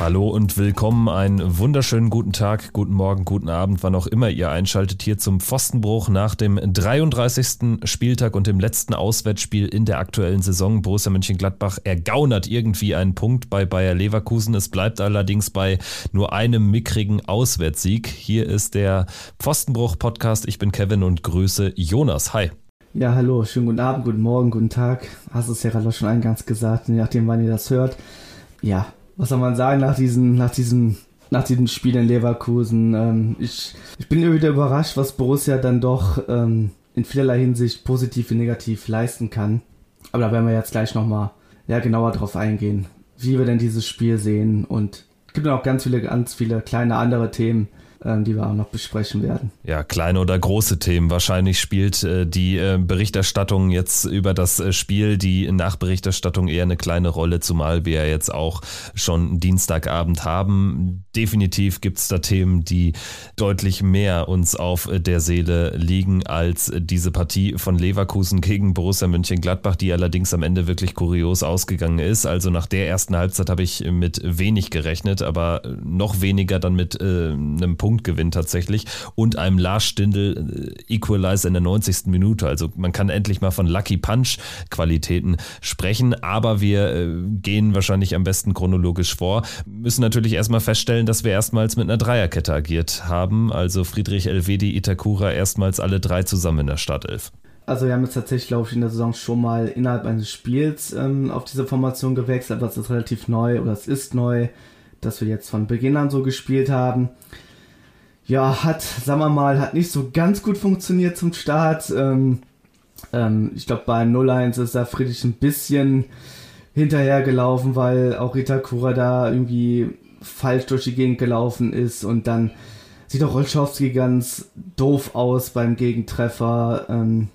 Hallo und willkommen. Einen wunderschönen guten Tag, guten Morgen, guten Abend, wann auch immer ihr einschaltet hier zum Pfostenbruch nach dem 33. Spieltag und dem letzten Auswärtsspiel in der aktuellen Saison. Borussia Mönchengladbach ergaunert irgendwie einen Punkt bei Bayer Leverkusen. Es bleibt allerdings bei nur einem mickrigen Auswärtssieg. Hier ist der Pfostenbruch-Podcast. Ich bin Kevin und grüße Jonas. Hi. Ja, hallo, schönen guten Abend, guten Morgen, guten Tag. Hast es ja gerade schon eingangs gesagt, je nachdem, wann ihr das hört. Ja, was soll man sagen nach diesem, nach diesem, nach diesem Spiel in Leverkusen? Ähm, ich, ich bin wieder überrascht, was Borussia dann doch ähm, in vielerlei Hinsicht positiv wie negativ leisten kann. Aber da werden wir jetzt gleich nochmal ja, genauer drauf eingehen, wie wir denn dieses Spiel sehen. Und es gibt noch ganz viele, ganz viele kleine andere Themen, die wir auch noch besprechen werden. Ja, kleine oder große Themen. Wahrscheinlich spielt äh, die äh, Berichterstattung jetzt über das äh, Spiel, die Nachberichterstattung eher eine kleine Rolle, zumal wir ja jetzt auch schon Dienstagabend haben. Definitiv gibt es da Themen, die deutlich mehr uns auf der Seele liegen als diese Partie von Leverkusen gegen Borussia Mönchengladbach, die allerdings am Ende wirklich kurios ausgegangen ist. Also nach der ersten Halbzeit habe ich mit wenig gerechnet, aber noch weniger dann mit äh, einem Punkt Punktgewinn tatsächlich und einem Lars Stindl äh, Equalizer in der 90. Minute. Also man kann endlich mal von Lucky Punch Qualitäten sprechen, aber wir äh, gehen wahrscheinlich am besten chronologisch vor. Müssen natürlich erstmal feststellen, dass wir erstmals mit einer Dreierkette agiert haben. Also Friedrich Elvedi, Itakura erstmals alle drei zusammen in der Startelf. Also wir haben jetzt tatsächlich, glaube ich, in der Saison schon mal innerhalb eines Spiels ähm, auf diese Formation gewechselt, aber es ist relativ neu oder es ist neu, dass wir jetzt von Beginn an so gespielt haben ja, hat, sagen wir mal, hat nicht so ganz gut funktioniert zum Start. Ähm, ähm, ich glaube, bei 0-1 ist da Friedrich ein bisschen hinterhergelaufen, weil auch Rita Kura da irgendwie falsch durch die Gegend gelaufen ist und dann sieht auch Olschowski ganz doof aus beim Gegentreffer. Ähm,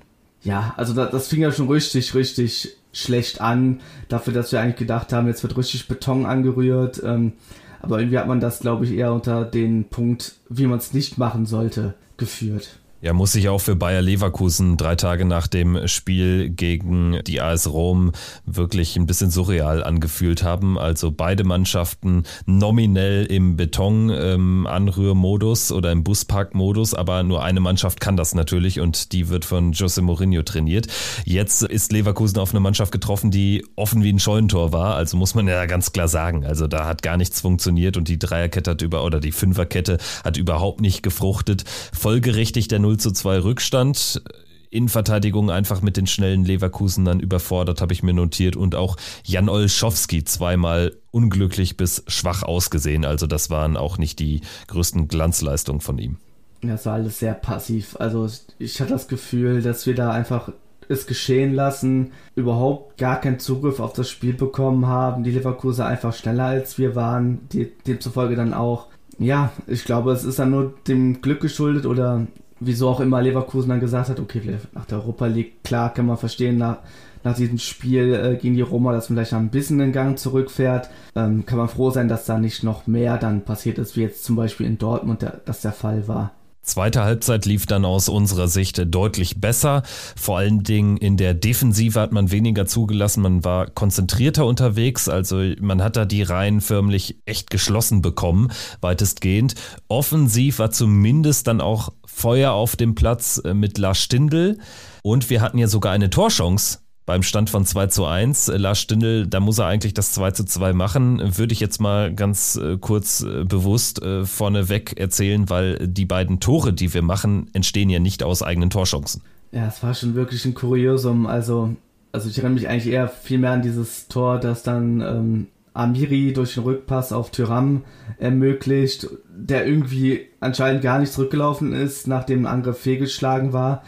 ja, also das, das fing ja schon richtig, richtig schlecht an, dafür, dass wir eigentlich gedacht haben, jetzt wird richtig Beton angerührt. Ähm, aber irgendwie hat man das, glaube ich, eher unter den Punkt, wie man es nicht machen sollte, geführt. Ja, muss sich auch für Bayer Leverkusen drei Tage nach dem Spiel gegen die AS Rom wirklich ein bisschen surreal angefühlt haben. Also beide Mannschaften nominell im Beton-Anrührmodus ähm, oder im Buspark-Modus, aber nur eine Mannschaft kann das natürlich und die wird von Jose Mourinho trainiert. Jetzt ist Leverkusen auf eine Mannschaft getroffen, die offen wie ein Scheunentor war. Also muss man ja ganz klar sagen. Also da hat gar nichts funktioniert und die Dreierkette hat über oder die Fünferkette hat überhaupt nicht gefruchtet. Folgerichtig der 0 0 zu 2 Rückstand. Innenverteidigung einfach mit den schnellen Leverkusen dann überfordert, habe ich mir notiert. Und auch Jan Olschowski zweimal unglücklich bis schwach ausgesehen. Also das waren auch nicht die größten Glanzleistungen von ihm. Das war alles sehr passiv. Also ich hatte das Gefühl, dass wir da einfach es geschehen lassen, überhaupt gar keinen Zugriff auf das Spiel bekommen haben. Die Leverkusen einfach schneller als wir waren, demzufolge dann auch. Ja, ich glaube, es ist dann nur dem Glück geschuldet oder wieso auch immer Leverkusen dann gesagt hat, okay, nach der Europa League, klar kann man verstehen, nach, nach diesem Spiel äh, gegen die Roma, dass man vielleicht ein bisschen den Gang zurückfährt, ähm, kann man froh sein, dass da nicht noch mehr dann passiert ist, wie jetzt zum Beispiel in Dortmund der, das der Fall war. Zweite Halbzeit lief dann aus unserer Sicht deutlich besser. Vor allen Dingen in der Defensive hat man weniger zugelassen. Man war konzentrierter unterwegs. Also man hat da die Reihen förmlich echt geschlossen bekommen, weitestgehend. Offensiv war zumindest dann auch Feuer auf dem Platz äh, mit Lars Stindl. Und wir hatten ja sogar eine Torchance beim Stand von 2 zu 1. Äh, Lars Stindl, da muss er eigentlich das 2 zu 2 machen. Würde ich jetzt mal ganz äh, kurz bewusst vorneweg erzählen, weil die beiden Tore, die wir machen, entstehen ja nicht aus eigenen Torchancen. Ja, es war schon wirklich ein Kuriosum. Also, also ich erinnere mich eigentlich eher viel mehr an dieses Tor, das dann ähm, Amiri durch den Rückpass auf Tyram ermöglicht, der irgendwie anscheinend gar nicht zurückgelaufen ist, nachdem ein Angriff fehlgeschlagen war.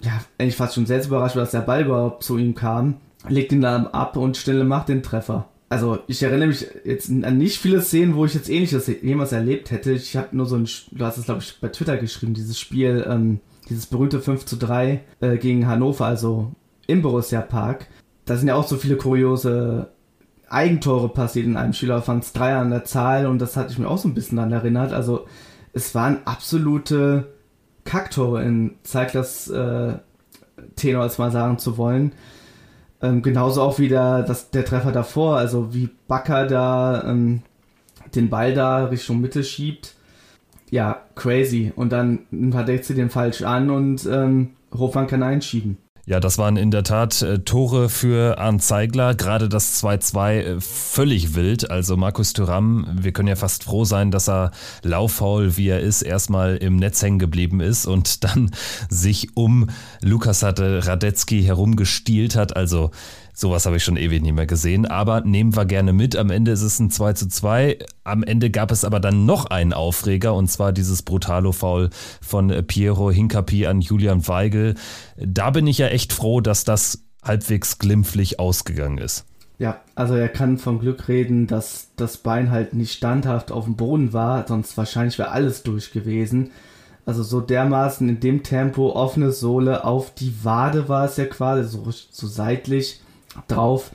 Ja, eigentlich fast schon selbst überrascht, dass der Ball überhaupt zu ihm kam. Legt ihn dann ab und Stille macht den Treffer. Also ich erinnere mich jetzt an nicht viele Szenen, wo ich jetzt ähnliches jemals erlebt hätte. Ich habe nur so ein, du hast es glaube ich bei Twitter geschrieben, dieses Spiel, ähm, dieses berühmte 5 zu 3 äh, gegen Hannover, also im Borussia Park. Da sind ja auch so viele kuriose Eigentore passiert in einem es drei an der Zahl und das hatte ich mir auch so ein bisschen daran erinnert. Also es waren absolute Kacktore in Zeiglers äh, Tenor, als mal sagen zu wollen. Ähm, genauso auch wieder das, der Treffer davor, also wie Bakker da ähm, den Ball da Richtung Mitte schiebt. Ja, crazy. Und dann verdeckt sie den falsch an und ähm, Hofmann kann einschieben. Ja, das waren in der Tat äh, Tore für Arndt Zeigler. Gerade das 2-2 äh, völlig wild. Also Markus Thuram, wir können ja fast froh sein, dass er lauffaul, wie er ist, erstmal im Netz hängen geblieben ist und dann sich um Lukas Radetzky herumgestielt hat. Also Sowas habe ich schon ewig nicht mehr gesehen, aber nehmen wir gerne mit. Am Ende ist es ein 2 zu 2. Am Ende gab es aber dann noch einen Aufreger und zwar dieses Brutalo-Foul von Piero Hinkapi an Julian Weigel. Da bin ich ja echt froh, dass das halbwegs glimpflich ausgegangen ist. Ja, also er kann vom Glück reden, dass das Bein halt nicht standhaft auf dem Boden war, sonst wahrscheinlich wäre alles durch gewesen. Also so dermaßen in dem Tempo offene Sohle auf die Wade war es ja quasi, so, so seitlich drauf.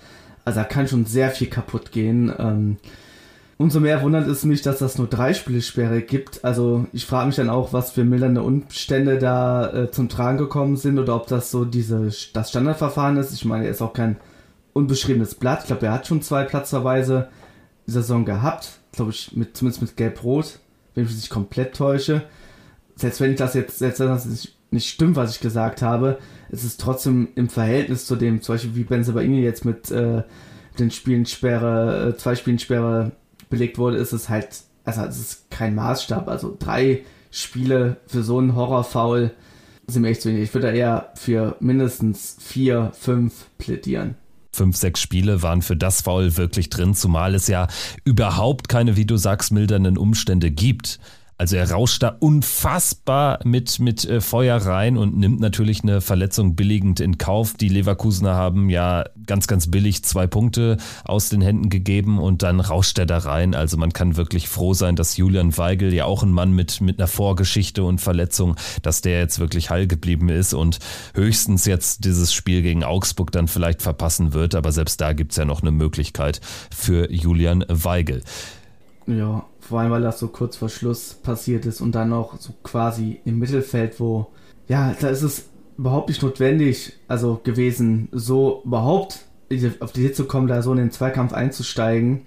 Also da kann schon sehr viel kaputt gehen. Ähm, umso mehr wundert es mich, dass das nur drei Spielesperre gibt. Also ich frage mich dann auch, was für mildernde Umstände da äh, zum Tragen gekommen sind oder ob das so diese das Standardverfahren ist. Ich meine, er ist auch kein unbeschriebenes Blatt. Ich glaube, er hat schon zwei Platzverweise die Saison gehabt. Glaube ich, mit, zumindest mit Gelb-Rot, wenn ich mich komplett täusche. Selbst wenn ich das jetzt, selbst wenn das nicht stimmt, was ich gesagt habe, es ist trotzdem im Verhältnis zu dem, zum Beispiel wie Benzebaini jetzt mit äh, den Spielensperre, äh, zwei Spielensperre belegt wurde, ist es halt, also es ist kein Maßstab. Also drei Spiele für so einen Horrorfoul sind mir echt zu wenig. Ich würde da eher für mindestens vier, fünf plädieren fünf, sechs Spiele waren für das Foul wirklich drin, zumal es ja überhaupt keine, wie du sagst, mildernden Umstände gibt. Also er rauscht da unfassbar mit, mit äh, Feuer rein und nimmt natürlich eine Verletzung billigend in Kauf. Die Leverkusener haben ja ganz, ganz billig zwei Punkte aus den Händen gegeben und dann rauscht er da rein. Also man kann wirklich froh sein, dass Julian Weigel ja auch ein Mann mit, mit einer Vorgeschichte und Verletzung, dass der jetzt wirklich heil geblieben ist und höchstens jetzt dieses Spiel gegen Augsburg dann vielleicht verpassen wird. Aber selbst da gibt es ja noch eine Möglichkeit für Julian Weigel. Ja, vor allem, weil das so kurz vor Schluss passiert ist und dann noch so quasi im Mittelfeld, wo, ja, da ist es überhaupt nicht notwendig, also gewesen, so überhaupt auf die Idee zu kommen, da so in den Zweikampf einzusteigen.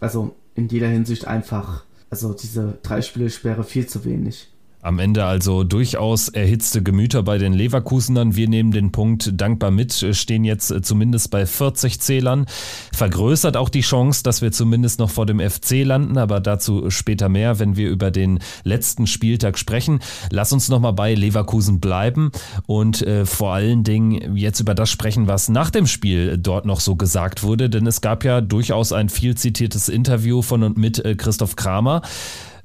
Also in jeder Hinsicht einfach, also diese drei Spiele Sperre viel zu wenig. Am Ende also durchaus erhitzte Gemüter bei den Leverkusenern. Wir nehmen den Punkt dankbar mit, stehen jetzt zumindest bei 40 Zählern. Vergrößert auch die Chance, dass wir zumindest noch vor dem FC landen, aber dazu später mehr, wenn wir über den letzten Spieltag sprechen. Lass uns nochmal bei Leverkusen bleiben und äh, vor allen Dingen jetzt über das sprechen, was nach dem Spiel dort noch so gesagt wurde, denn es gab ja durchaus ein viel zitiertes Interview von und mit äh, Christoph Kramer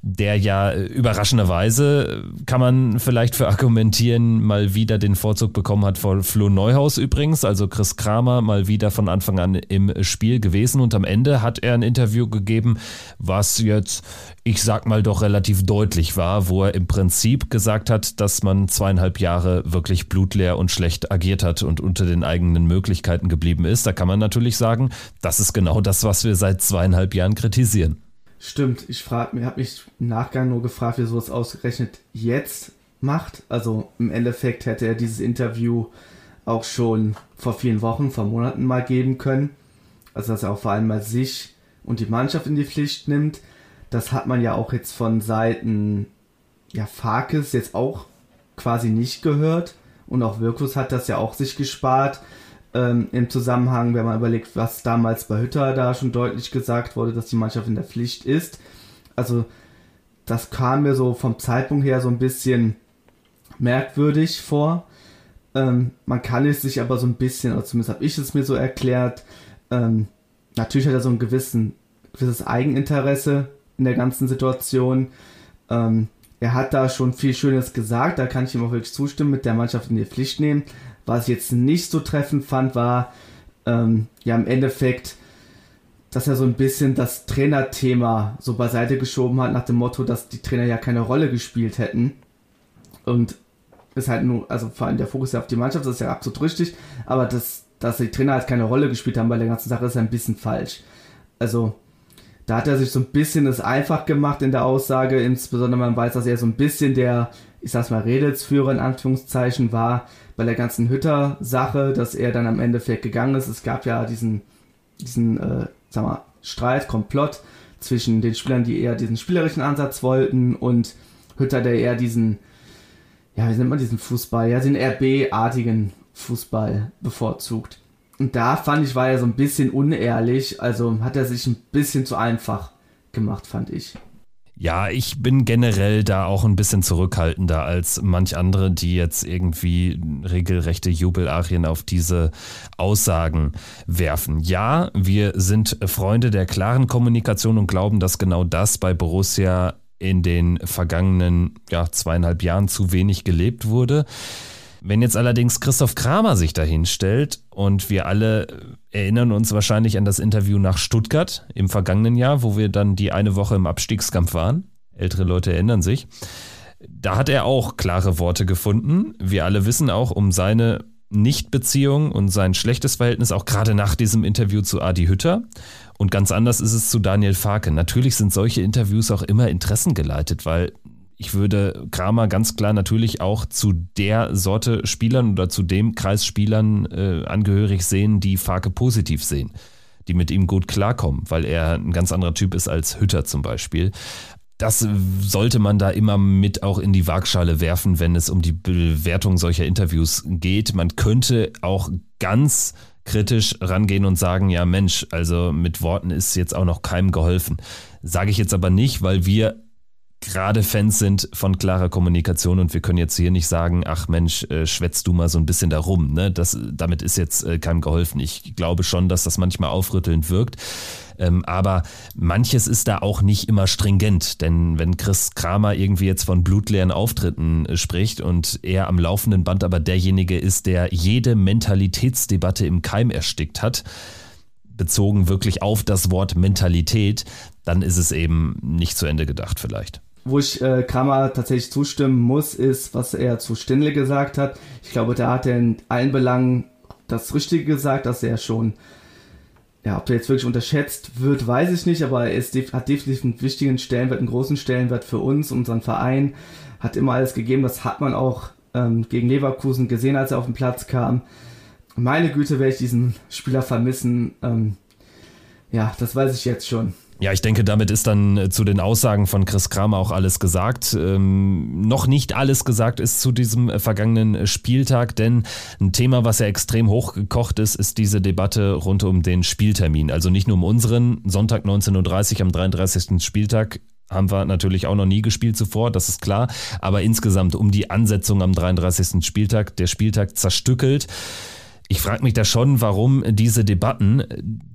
der ja äh, überraschenderweise, äh, kann man vielleicht für argumentieren, mal wieder den Vorzug bekommen hat vor Flo Neuhaus übrigens, also Chris Kramer mal wieder von Anfang an im Spiel gewesen und am Ende hat er ein Interview gegeben, was jetzt, ich sag mal, doch relativ deutlich war, wo er im Prinzip gesagt hat, dass man zweieinhalb Jahre wirklich blutleer und schlecht agiert hat und unter den eigenen Möglichkeiten geblieben ist. Da kann man natürlich sagen, das ist genau das, was wir seit zweieinhalb Jahren kritisieren. Stimmt, ich habe mich im Nachgang nur gefragt, wieso es ausgerechnet jetzt macht. Also im Endeffekt hätte er dieses Interview auch schon vor vielen Wochen, vor Monaten mal geben können. Also dass er auch vor allem mal sich und die Mannschaft in die Pflicht nimmt. Das hat man ja auch jetzt von Seiten ja, Farkes jetzt auch quasi nicht gehört. Und auch Wirkus hat das ja auch sich gespart ähm, im Zusammenhang, wenn man überlegt, was damals bei Hütter da schon deutlich gesagt wurde, dass die Mannschaft in der Pflicht ist. Also das kam mir so vom Zeitpunkt her so ein bisschen merkwürdig vor. Ähm, man kann es sich aber so ein bisschen, oder zumindest habe ich es mir so erklärt, ähm, natürlich hat er so ein gewissen, gewisses Eigeninteresse in der ganzen Situation. Ähm, er hat da schon viel Schönes gesagt, da kann ich ihm auch wirklich zustimmen, mit der Mannschaft in die Pflicht nehmen. Was ich jetzt nicht so treffend fand, war ähm, ja im Endeffekt, dass er so ein bisschen das Trainerthema so beiseite geschoben hat, nach dem Motto, dass die Trainer ja keine Rolle gespielt hätten. Und ist halt nur, also vor allem der Fokus ja auf die Mannschaft, das ist ja absolut richtig, aber das, dass die Trainer halt keine Rolle gespielt haben bei der ganzen Sache, ist ein bisschen falsch. Also, Da hat er sich so ein bisschen es einfach gemacht in der Aussage, insbesondere man weiß, dass er so ein bisschen der, ich sag's mal, Redelsführer in Anführungszeichen war bei der ganzen Hütter-Sache, dass er dann am Endeffekt gegangen ist. Es gab ja diesen, diesen, äh, sag mal, Streit, Komplott zwischen den Spielern, die eher diesen spielerischen Ansatz wollten und Hütter, der eher diesen, ja, wie nennt man diesen Fußball, ja, den RB-artigen Fußball bevorzugt. Und da fand ich, war er so ein bisschen unehrlich, also hat er sich ein bisschen zu einfach gemacht, fand ich. Ja, ich bin generell da auch ein bisschen zurückhaltender als manch andere, die jetzt irgendwie regelrechte Jubelarien auf diese Aussagen werfen. Ja, wir sind Freunde der klaren Kommunikation und glauben, dass genau das bei Borussia in den vergangenen ja, zweieinhalb Jahren zu wenig gelebt wurde. Wenn jetzt allerdings Christoph Kramer sich dahin stellt und wir alle erinnern uns wahrscheinlich an das Interview nach Stuttgart im vergangenen Jahr, wo wir dann die eine Woche im Abstiegskampf waren. Ältere Leute erinnern sich. Da hat er auch klare Worte gefunden. Wir alle wissen auch um seine Nichtbeziehung und sein schlechtes Verhältnis auch gerade nach diesem Interview zu Adi Hütter. Und ganz anders ist es zu Daniel Farke. Natürlich sind solche Interviews auch immer interessengeleitet, weil ich würde Kramer ganz klar natürlich auch zu der Sorte Spielern oder zu dem Kreis Spielern äh, angehörig sehen, die Farke positiv sehen, die mit ihm gut klarkommen, weil er ein ganz anderer Typ ist als Hütter zum Beispiel. Das sollte man da immer mit auch in die Waagschale werfen, wenn es um die Bewertung solcher Interviews geht. Man könnte auch ganz kritisch rangehen und sagen, ja Mensch, also mit Worten ist jetzt auch noch keinem geholfen. Sage ich jetzt aber nicht, weil wir gerade Fans sind von klarer Kommunikation und wir können jetzt hier nicht sagen, ach Mensch, äh, schwätzt du mal so ein bisschen darum. Ne? Das, damit ist jetzt äh, keinem geholfen. Ich glaube schon, dass das manchmal aufrüttelnd wirkt. Ähm, aber manches ist da auch nicht immer stringent, denn wenn Chris Kramer irgendwie jetzt von blutleeren Auftritten äh, spricht und er am laufenden Band aber derjenige ist, der jede Mentalitätsdebatte im Keim erstickt hat, bezogen wirklich auf das Wort Mentalität, dann ist es eben nicht zu Ende gedacht vielleicht. Wo ich äh, Kramer tatsächlich zustimmen muss, ist, was er zu Stindle gesagt hat. Ich glaube, da hat er in allen Belangen das Richtige gesagt, dass er schon, ja, ob er jetzt wirklich unterschätzt wird, weiß ich nicht, aber er ist, hat definitiv einen wichtigen Stellenwert, einen großen Stellenwert für uns, unseren Verein, hat immer alles gegeben. Das hat man auch ähm, gegen Leverkusen gesehen, als er auf den Platz kam. Meine Güte, werde ich diesen Spieler vermissen. Ähm, ja, das weiß ich jetzt schon. Ja, ich denke, damit ist dann äh, zu den Aussagen von Chris Kramer auch alles gesagt. Ähm, noch nicht alles gesagt ist zu diesem äh, vergangenen äh, Spieltag, denn ein Thema, was ja extrem hochgekocht ist, ist diese Debatte rund um den Spieltermin. Also nicht nur um unseren, Sonntag 19.30 Uhr am 33. Spieltag haben wir natürlich auch noch nie gespielt zuvor, das ist klar. Aber insgesamt um die Ansetzung am 33. Spieltag, der Spieltag zerstückelt ich frage mich da schon, warum diese Debatten,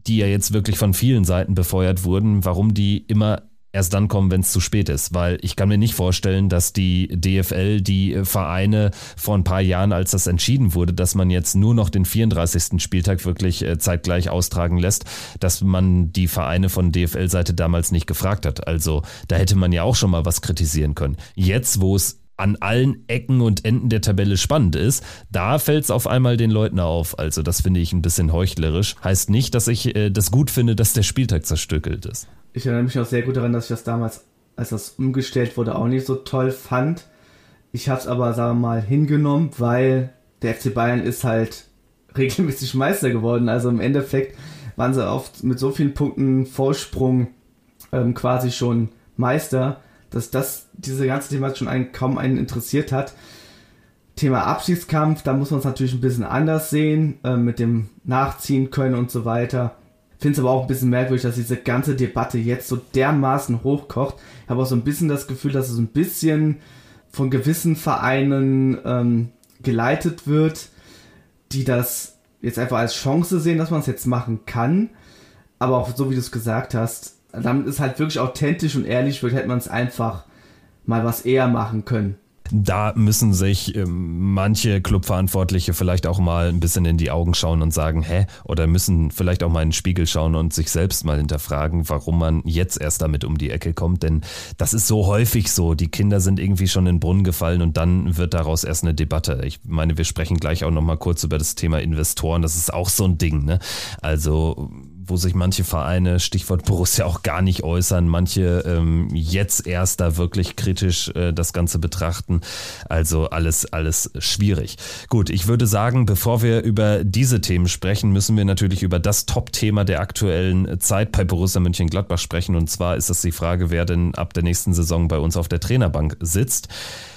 die ja jetzt wirklich von vielen Seiten befeuert wurden, warum die immer erst dann kommen, wenn es zu spät ist. Weil ich kann mir nicht vorstellen, dass die DFL die Vereine vor ein paar Jahren, als das entschieden wurde, dass man jetzt nur noch den 34. Spieltag wirklich äh, zeitgleich austragen lässt, dass man die Vereine von DFL-Seite damals nicht gefragt hat. Also da hätte man ja auch schon mal was kritisieren können. Jetzt, wo es an allen Ecken und Enden der Tabelle spannend ist, da fällt es auf einmal den Leuten auf. Also das finde ich ein bisschen heuchlerisch. Heißt nicht, dass ich äh, das gut finde, dass der Spieltag zerstückelt ist. Ich erinnere mich auch sehr gut daran, dass ich das damals, als das umgestellt wurde, auch nicht so toll fand. Ich habe es aber, sagen wir mal, hingenommen, weil der FC Bayern ist halt regelmäßig Meister geworden. Also im Endeffekt waren sie oft mit so vielen Punkten Vorsprung ähm, quasi schon Meister dass das diese ganze Thema schon einen, kaum einen interessiert hat. Thema Abschiedskampf, da muss man es natürlich ein bisschen anders sehen, äh, mit dem Nachziehen können und so weiter. Finde es aber auch ein bisschen merkwürdig, dass diese ganze Debatte jetzt so dermaßen hochkocht. Ich habe auch so ein bisschen das Gefühl, dass es ein bisschen von gewissen Vereinen ähm, geleitet wird, die das jetzt einfach als Chance sehen, dass man es jetzt machen kann. Aber auch so wie du es gesagt hast, damit ist halt wirklich authentisch und ehrlich wird, hätte man es einfach mal was eher machen können. Da müssen sich ähm, manche Clubverantwortliche vielleicht auch mal ein bisschen in die Augen schauen und sagen, hä? Oder müssen vielleicht auch mal in den Spiegel schauen und sich selbst mal hinterfragen, warum man jetzt erst damit um die Ecke kommt. Denn das ist so häufig so. Die Kinder sind irgendwie schon in den Brunnen gefallen und dann wird daraus erst eine Debatte. Ich meine, wir sprechen gleich auch noch mal kurz über das Thema Investoren. Das ist auch so ein Ding. Ne? Also wo sich manche Vereine, Stichwort Borussia, auch gar nicht äußern, manche ähm, jetzt erst da wirklich kritisch äh, das Ganze betrachten. Also alles, alles schwierig. Gut, ich würde sagen, bevor wir über diese Themen sprechen, müssen wir natürlich über das Top-Thema der aktuellen Zeit bei Borussia Mönchengladbach sprechen. Und zwar ist das die Frage, wer denn ab der nächsten Saison bei uns auf der Trainerbank sitzt.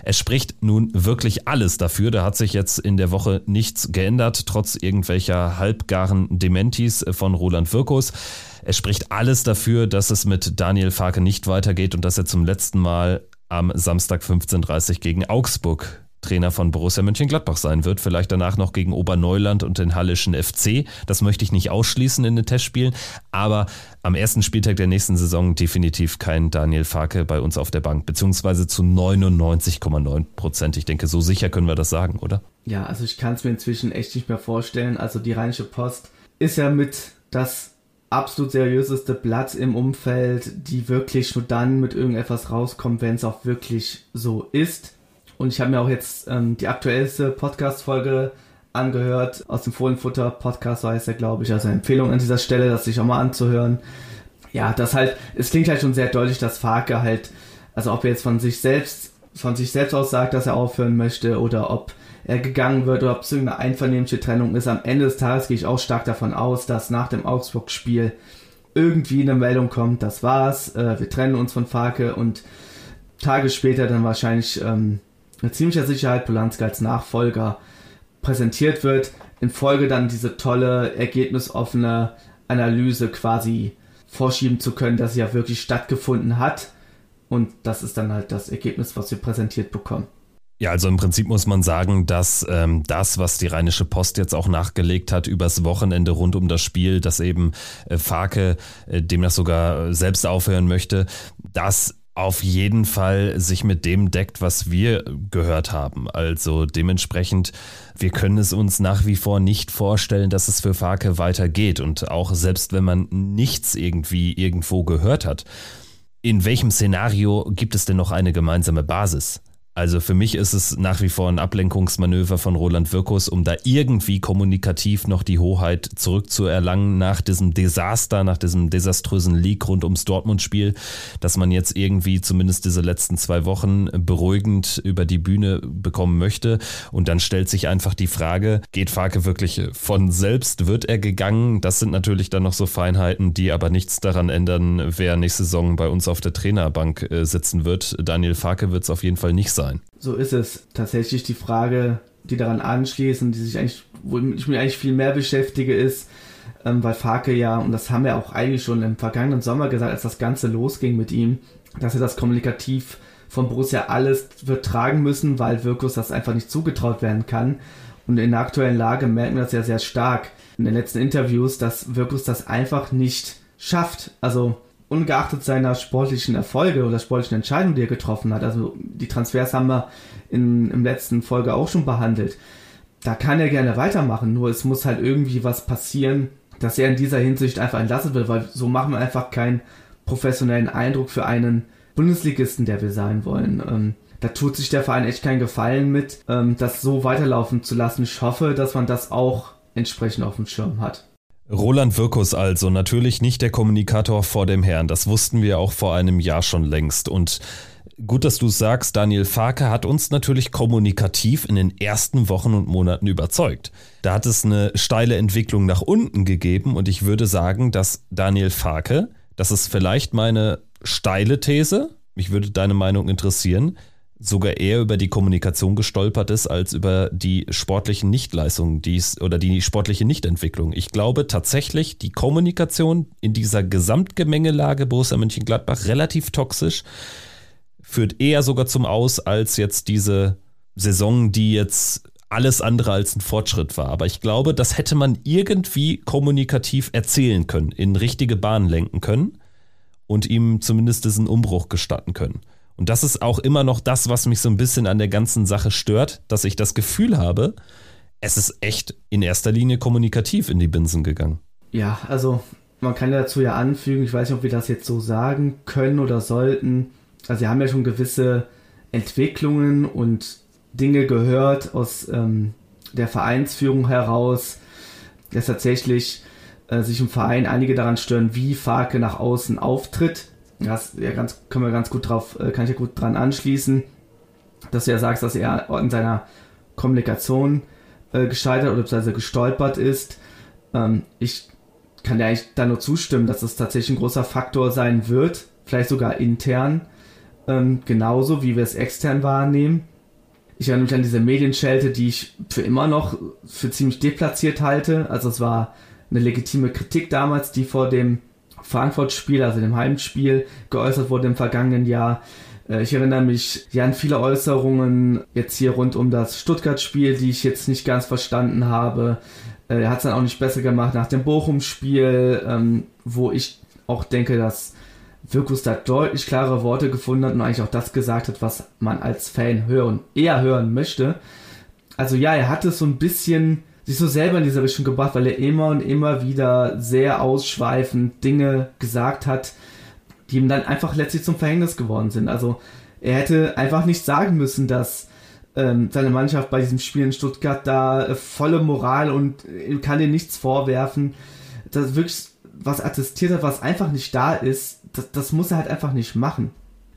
Es spricht nun wirklich alles dafür. Da hat sich jetzt in der Woche nichts geändert, trotz irgendwelcher halbgaren Dementis von Roland Wirkus. Es spricht alles dafür, dass es mit Daniel Farke nicht weitergeht und dass er zum letzten Mal am Samstag 15.30 gegen Augsburg Trainer von Borussia Mönchengladbach sein wird, vielleicht danach noch gegen Oberneuland und den Hallischen FC. Das möchte ich nicht ausschließen in den Testspielen, aber am ersten Spieltag der nächsten Saison definitiv kein Daniel Farke bei uns auf der Bank, beziehungsweise zu 99,9 Prozent. Ich denke, so sicher können wir das sagen, oder? Ja, also ich kann es mir inzwischen echt nicht mehr vorstellen. Also die Rheinische Post ist ja mit das absolut seriöseste Blatt im Umfeld, die wirklich nur dann mit irgendetwas rauskommt, wenn es auch wirklich so ist. Und ich habe mir auch jetzt ähm, die aktuellste Podcast-Folge angehört aus dem Fohlenfutter Podcast, so heißt er, glaube ich. Also Empfehlung an dieser Stelle, das sich auch mal anzuhören. Ja, das halt, es klingt halt schon sehr deutlich, dass Farke halt, also ob er jetzt von sich selbst, von sich selbst aus sagt, dass er aufhören möchte oder ob er gegangen wird oder ob es irgendeine einvernehmliche Trennung ist. Am Ende des Tages gehe ich auch stark davon aus, dass nach dem Augsburg-Spiel irgendwie eine Meldung kommt, das war's, äh, wir trennen uns von Farke und Tage später dann wahrscheinlich ähm, mit ziemlicher Sicherheit Polanski als Nachfolger präsentiert wird, in Folge dann diese tolle, ergebnisoffene Analyse quasi vorschieben zu können, dass sie ja wirklich stattgefunden hat. Und das ist dann halt das Ergebnis, was wir präsentiert bekommen. Ja, also im Prinzip muss man sagen, dass ähm, das, was die Rheinische Post jetzt auch nachgelegt hat übers Wochenende rund um das Spiel, dass eben äh, Farke äh, demnach sogar selbst aufhören möchte, das auf jeden Fall sich mit dem deckt, was wir gehört haben. Also dementsprechend, wir können es uns nach wie vor nicht vorstellen, dass es für Farke weitergeht. Und auch selbst wenn man nichts irgendwie irgendwo gehört hat, in welchem Szenario gibt es denn noch eine gemeinsame Basis? Also für mich ist es nach wie vor ein Ablenkungsmanöver von Roland Wirkus, um da irgendwie kommunikativ noch die Hoheit zurückzuerlangen nach diesem Desaster, nach diesem desaströsen Leak rund ums Dortmund-Spiel, dass man jetzt irgendwie zumindest diese letzten zwei Wochen beruhigend über die Bühne bekommen möchte. Und dann stellt sich einfach die Frage, geht Farke wirklich von selbst? Wird er gegangen? Das sind natürlich dann noch so Feinheiten, die aber nichts daran ändern, wer nächste Saison bei uns auf der Trainerbank äh, sitzen wird. Daniel Farke wird es auf jeden Fall nicht sein sein. So ist es. Tatsächlich die Frage, die daran anschließt und die sich eigentlich, wo ich mich eigentlich viel mehr beschäftige, ist, ähm, weil Farke ja, und das haben wir auch eigentlich schon im vergangenen Sommer gesagt, als das Ganze losging mit ihm, dass er das kommunikativ von Borussia alles wird tragen müssen, weil Wirkus das einfach nicht zugetraut werden kann. Und in der aktuellen Lage merken wir das ja sehr stark in den letzten Interviews, dass Wirkus das einfach nicht schafft. Also ungeachtet seiner sportlichen Erfolge oder sportlichen Entscheidungen, die er getroffen hat, also die Transfers haben wir in, im letzten Folge auch schon behandelt, da kann er gerne weitermachen, nur es muss halt irgendwie was passieren, dass er in dieser Hinsicht einfach entlassen wird, weil so machen wir einfach keinen professionellen Eindruck für einen Bundesligisten, der wir sein wollen. Ähm, da tut sich der Verein echt keinen Gefallen mit, ähm, das so weiterlaufen zu lassen. Ich hoffe, dass man das auch entsprechend auf dem Schirm hat. Roland Wirkus also, natürlich nicht der Kommunikator vor dem Herrn. Das wussten wir auch vor einem Jahr schon längst. Und gut, dass du sagst, Daniel Farke hat uns natürlich kommunikativ in den ersten Wochen und Monaten überzeugt. Da hat es eine steile Entwicklung nach unten gegeben und ich würde sagen, dass Daniel Farke, das ist vielleicht meine steile These, mich würde deine Meinung interessieren, sogar eher über die Kommunikation gestolpert ist als über die sportlichen Nichtleistungen die's, oder die sportliche Nichtentwicklung. Ich glaube tatsächlich, die Kommunikation in dieser Gesamtgemengelage Borussia Mönchengladbach relativ toxisch führt eher sogar zum Aus als jetzt diese Saison, die jetzt alles andere als ein Fortschritt war. Aber ich glaube, das hätte man irgendwie kommunikativ erzählen können, in richtige Bahnen lenken können und ihm zumindest diesen Umbruch gestatten können. Und das ist auch immer noch das, was mich so ein bisschen an der ganzen Sache stört, dass ich das Gefühl habe, es ist echt in erster Linie kommunikativ in die Binsen gegangen. Ja, also man kann dazu ja anfügen, ich weiß nicht, ob wir das jetzt so sagen können oder sollten. Also wir haben ja schon gewisse Entwicklungen und Dinge gehört aus ähm, der Vereinsführung heraus, dass tatsächlich äh, sich im Verein einige daran stören, wie Farke nach außen auftritt. Das ja, ganz, können wir ganz gut drauf, äh, kann ich ja gut dran anschließen, dass du ja sagst, dass er in seiner Kommunikation äh, gescheitert oder beziehungsweise gestolpert ist. Ähm, ich kann ja eigentlich da nur zustimmen, dass es tatsächlich ein großer Faktor sein wird, vielleicht sogar intern, ähm, genauso wie wir es extern wahrnehmen. Ich erinnere mich an diese Medienschelte, die ich für immer noch für ziemlich deplatziert halte. Also es war eine legitime Kritik damals, die vor dem Frankfurt-Spiel, also dem Heimspiel, geäußert wurde im vergangenen Jahr. Äh, ich erinnere mich ja an viele Äußerungen jetzt hier rund um das Stuttgart-Spiel, die ich jetzt nicht ganz verstanden habe. Äh, er hat es dann auch nicht besser gemacht nach dem Bochum-Spiel, ähm, wo ich auch denke, dass Wirkus da deutlich klare Worte gefunden hat und eigentlich auch das gesagt hat, was man als Fan hören, eher hören möchte. Also ja, er hat es so ein bisschen sich so selber in diese Richtung gebracht, weil er immer und immer wieder sehr ausschweifend Dinge gesagt hat, die ihm dann einfach letztlich zum Verhängnis geworden sind. Also er hätte einfach nicht sagen müssen, dass ähm, seine Mannschaft bei diesem Spiel in Stuttgart da äh, volle Moral und äh, kann dir nichts vorwerfen. Das wirklich was attestiert hat, was einfach nicht da ist, das, das muss er halt einfach nicht machen.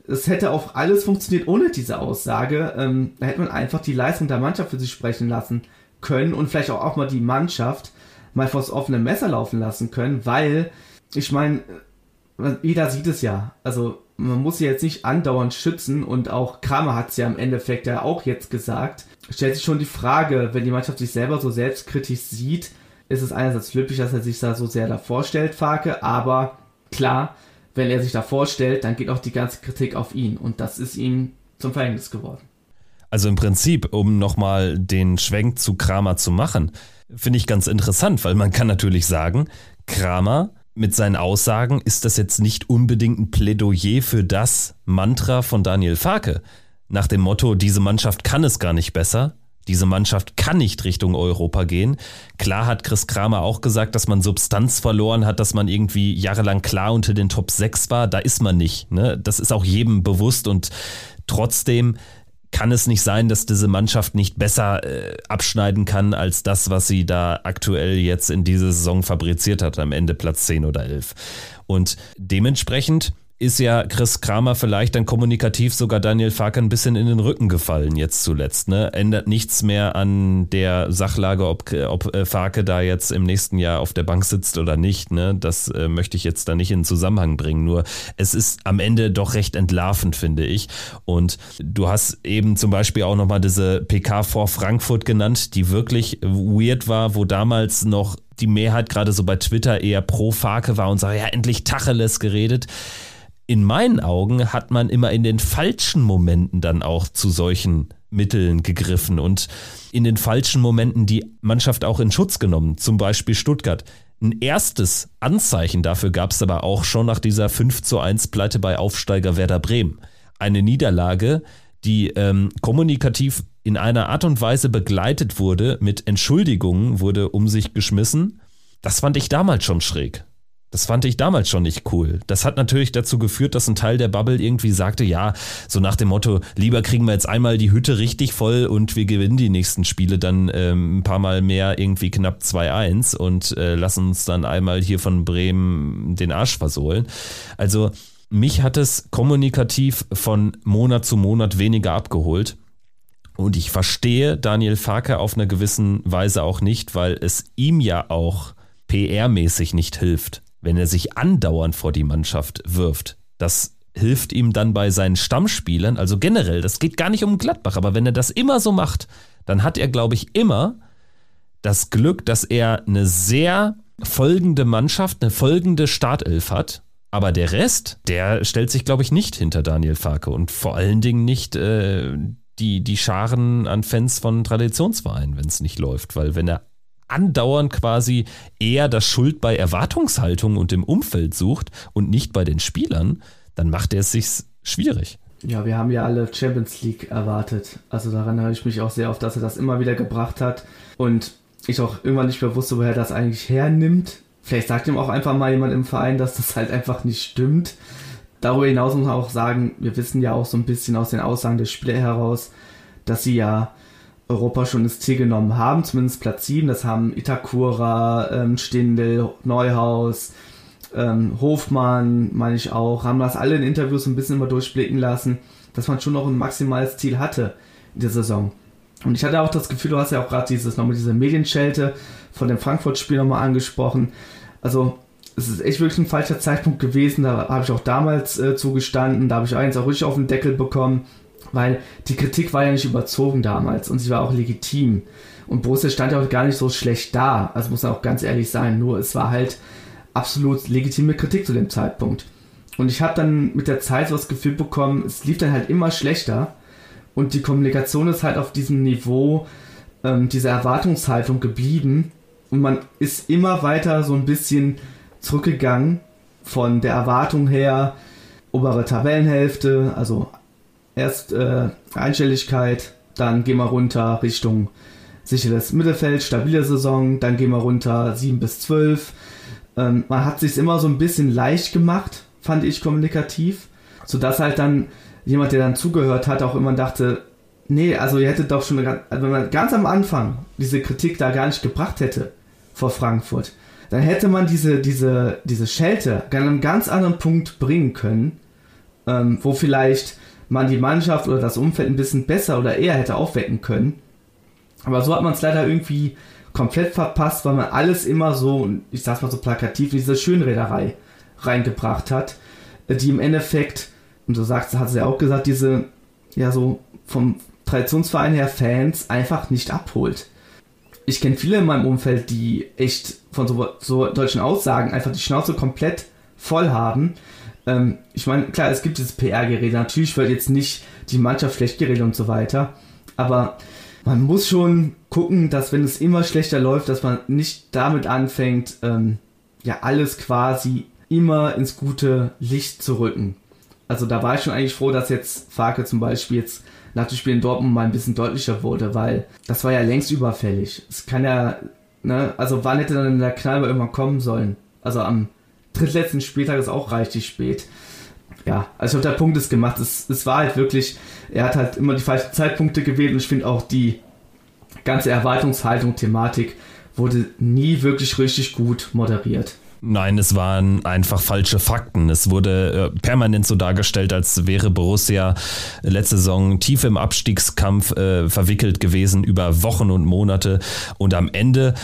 Es hätte auch alles funktioniert ohne diese Aussage. Ähm, da hätte man einfach die Leistung der Mannschaft für sich sprechen lassen können und vielleicht auch, auch mal die Mannschaft mal vors offene Messer laufen lassen können, weil ich meine, jeder sieht es ja. Also man muss sie jetzt nicht andauernd schützen und auch Kramer hat es ja im Endeffekt ja auch jetzt gesagt. Stellt sich schon die Frage, wenn die Mannschaft sich selber so selbstkritisch sieht, ist es einerseits glücklich, dass er sich da so sehr davor stellt, Farke, aber klar, wenn er sich da vorstellt, dann geht auch die ganze Kritik auf ihn und das ist ihm zum Verhängnis geworden. Also im Prinzip, um nochmal den Schwenk zu Kramer zu machen, finde ich ganz interessant, weil man kann natürlich sagen, Kramer mit seinen Aussagen ist das jetzt nicht unbedingt ein Plädoyer für das Mantra von Daniel Farke. Nach dem Motto, diese Mannschaft kann es gar nicht besser, diese Mannschaft kann nicht Richtung Europa gehen. Klar hat Chris Kramer auch gesagt, dass man Substanz verloren hat, dass man irgendwie jahrelang klar unter den Top 6 war. Da ist man nicht. Ne? Das ist auch jedem bewusst und trotzdem kann es nicht sein, dass diese Mannschaft nicht besser äh, abschneiden kann als das, was sie da aktuell jetzt in dieser Saison fabriziert hat, am Ende Platz 10 oder 11. Und dementsprechend ist ja Chris Kramer vielleicht dann kommunikativ sogar Daniel Farke ein bisschen in den Rücken gefallen jetzt zuletzt. Ne? Ändert nichts mehr an der Sachlage, ob, ob äh, Farke da jetzt im nächsten Jahr auf der Bank sitzt oder nicht. Ne? Das äh, möchte ich jetzt da nicht in Zusammenhang bringen. Nur es ist am Ende doch recht entlarvend, finde ich. Und du hast eben zum Beispiel auch nochmal diese PK vor Frankfurt genannt, die wirklich weird war, wo damals noch die Mehrheit gerade so bei Twitter eher pro Farke war und sagt, ja, endlich Tacheles geredet in meinen Augen hat man immer in den falschen Momenten dann auch zu solchen Mitteln gegriffen und in den falschen Momenten die Mannschaft auch in Schutz genommen, zum Beispiel Stuttgart. Ein erstes Anzeichen dafür gab es aber auch schon nach dieser 5 zu 1 Pleite bei Aufsteiger Werder Bremen. Eine Niederlage, die ähm, kommunikativ in einer Art und Weise begleitet wurde, mit Entschuldigungen wurde um sich geschmissen. Das fand ich damals schon schräg. Das fand ich damals schon nicht cool. Das hat natürlich dazu geführt, dass ein Teil der Bubble irgendwie sagte, ja, so nach dem Motto, lieber kriegen wir jetzt einmal die Hütte richtig voll und wir gewinnen die nächsten Spiele dann ähm, ein paar Mal mehr, irgendwie knapp 2-1 und äh, lassen uns dann einmal hier von Bremen den Arsch versohlen. Also mich hat es kommunikativ von Monat zu Monat weniger abgeholt. Und ich verstehe Daniel Farke auf einer gewissen Weise auch nicht, weil es ihm ja auch PR-mäßig nicht hilft wenn er sich andauernd vor die Mannschaft wirft. Das hilft ihm dann bei seinen Stammspielern, also generell, das geht gar nicht um Gladbach, aber wenn er das immer so macht, dann hat er, glaube ich, immer das Glück, dass er eine sehr folgende Mannschaft, eine folgende Startelf hat. Aber der Rest, der stellt sich, glaube ich, nicht hinter Daniel Farke und vor allen Dingen nicht äh, die, die Scharen an Fans von Traditionsvereinen, wenn es nicht läuft. Weil wenn er andauernd quasi eher das Schuld bei Erwartungshaltung und im Umfeld sucht und nicht bei den Spielern, dann macht er es sich schwierig. Ja, wir haben ja alle Champions League erwartet. Also daran habe ich mich auch sehr auf, dass er das immer wieder gebracht hat. Und ich auch irgendwann nicht mehr wusste, woher er das eigentlich hernimmt. Vielleicht sagt ihm auch einfach mal jemand im Verein, dass das halt einfach nicht stimmt. Darüber hinaus muss man auch sagen, wir wissen ja auch so ein bisschen aus den Aussagen des Spieler heraus, dass sie ja Europa schon ins Ziel genommen haben, zumindest Platz 7. Das haben Itakura, ähm, Stindel, Neuhaus, ähm, Hofmann, meine ich auch, haben das alle in Interviews ein bisschen immer durchblicken lassen, dass man schon noch ein maximales Ziel hatte in der Saison. Und ich hatte auch das Gefühl, du hast ja auch gerade dieses nochmal diese Medienschelte von dem Frankfurt-Spiel nochmal angesprochen. Also es ist echt wirklich ein falscher Zeitpunkt gewesen. Da habe ich auch damals äh, zugestanden. Da habe ich eins auch richtig auf den Deckel bekommen, weil die Kritik war ja nicht überzogen damals und sie war auch legitim. Und Borussia stand ja auch gar nicht so schlecht da. Also muss man auch ganz ehrlich sein. Nur es war halt absolut legitime Kritik zu dem Zeitpunkt. Und ich habe dann mit der Zeit so das Gefühl bekommen, es lief dann halt immer schlechter. Und die Kommunikation ist halt auf diesem Niveau ähm, dieser Erwartungshaltung geblieben. Und man ist immer weiter so ein bisschen zurückgegangen von der Erwartung her, obere Tabellenhälfte, also erst äh, Einstelligkeit, dann gehen wir runter Richtung sicheres Mittelfeld, stabile Saison, dann gehen wir runter 7 bis 12. Ähm, man hat sich immer so ein bisschen leicht gemacht, fand ich kommunikativ, sodass halt dann jemand, der dann zugehört hat, auch immer dachte, nee, also ihr hättet doch schon, also wenn man ganz am Anfang diese Kritik da gar nicht gebracht hätte vor Frankfurt, dann hätte man diese, diese, diese Schelte an einem ganz anderen Punkt bringen können, ähm, wo vielleicht man die Mannschaft oder das Umfeld ein bisschen besser oder eher hätte aufwecken können. Aber so hat man es leider irgendwie komplett verpasst, weil man alles immer so, ich sag's mal so plakativ, in diese Schönräderei reingebracht hat, die im Endeffekt, und so sagt, hat sie ja auch gesagt, diese, ja so vom Traditionsverein her Fans einfach nicht abholt ich kenne viele in meinem Umfeld, die echt von so, so deutschen Aussagen einfach die Schnauze komplett voll haben. Ähm, ich meine, klar, es gibt dieses PR-Gerede. Natürlich wird jetzt nicht die Mannschaft schlecht geredet und so weiter. Aber man muss schon gucken, dass wenn es immer schlechter läuft, dass man nicht damit anfängt, ähm, ja, alles quasi immer ins gute Licht zu rücken. Also da war ich schon eigentlich froh, dass jetzt Farke zum Beispiel jetzt nach dem Spiel in Dortmund mal ein bisschen deutlicher wurde, weil das war ja längst überfällig. Es kann ja, ne, also wann hätte dann der Kneipe irgendwann kommen sollen? Also am drittletzten Spieltag ist auch richtig spät. Ja, also ich glaube, der Punkt ist gemacht. Es, es war halt wirklich, er hat halt immer die falschen Zeitpunkte gewählt und ich finde auch die ganze Erwartungshaltung, Thematik wurde nie wirklich richtig gut moderiert. Nein, es waren einfach falsche Fakten. Es wurde äh, permanent so dargestellt, als wäre Borussia letzte Saison tief im Abstiegskampf äh, verwickelt gewesen über Wochen und Monate. Und am Ende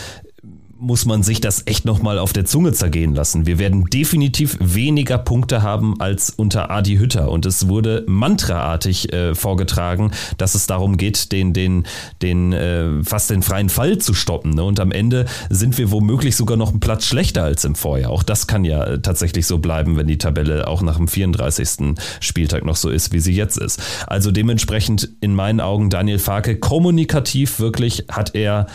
muss man sich das echt nochmal auf der Zunge zergehen lassen. Wir werden definitiv weniger Punkte haben als unter Adi Hütter. Und es wurde mantraartig äh, vorgetragen, dass es darum geht, den, den, den, äh, fast den freien Fall zu stoppen. Ne? Und am Ende sind wir womöglich sogar noch einen Platz schlechter als im Vorjahr. Auch das kann ja äh, tatsächlich so bleiben, wenn die Tabelle auch nach dem 34. Spieltag noch so ist, wie sie jetzt ist. Also dementsprechend in meinen Augen Daniel Farke kommunikativ wirklich hat er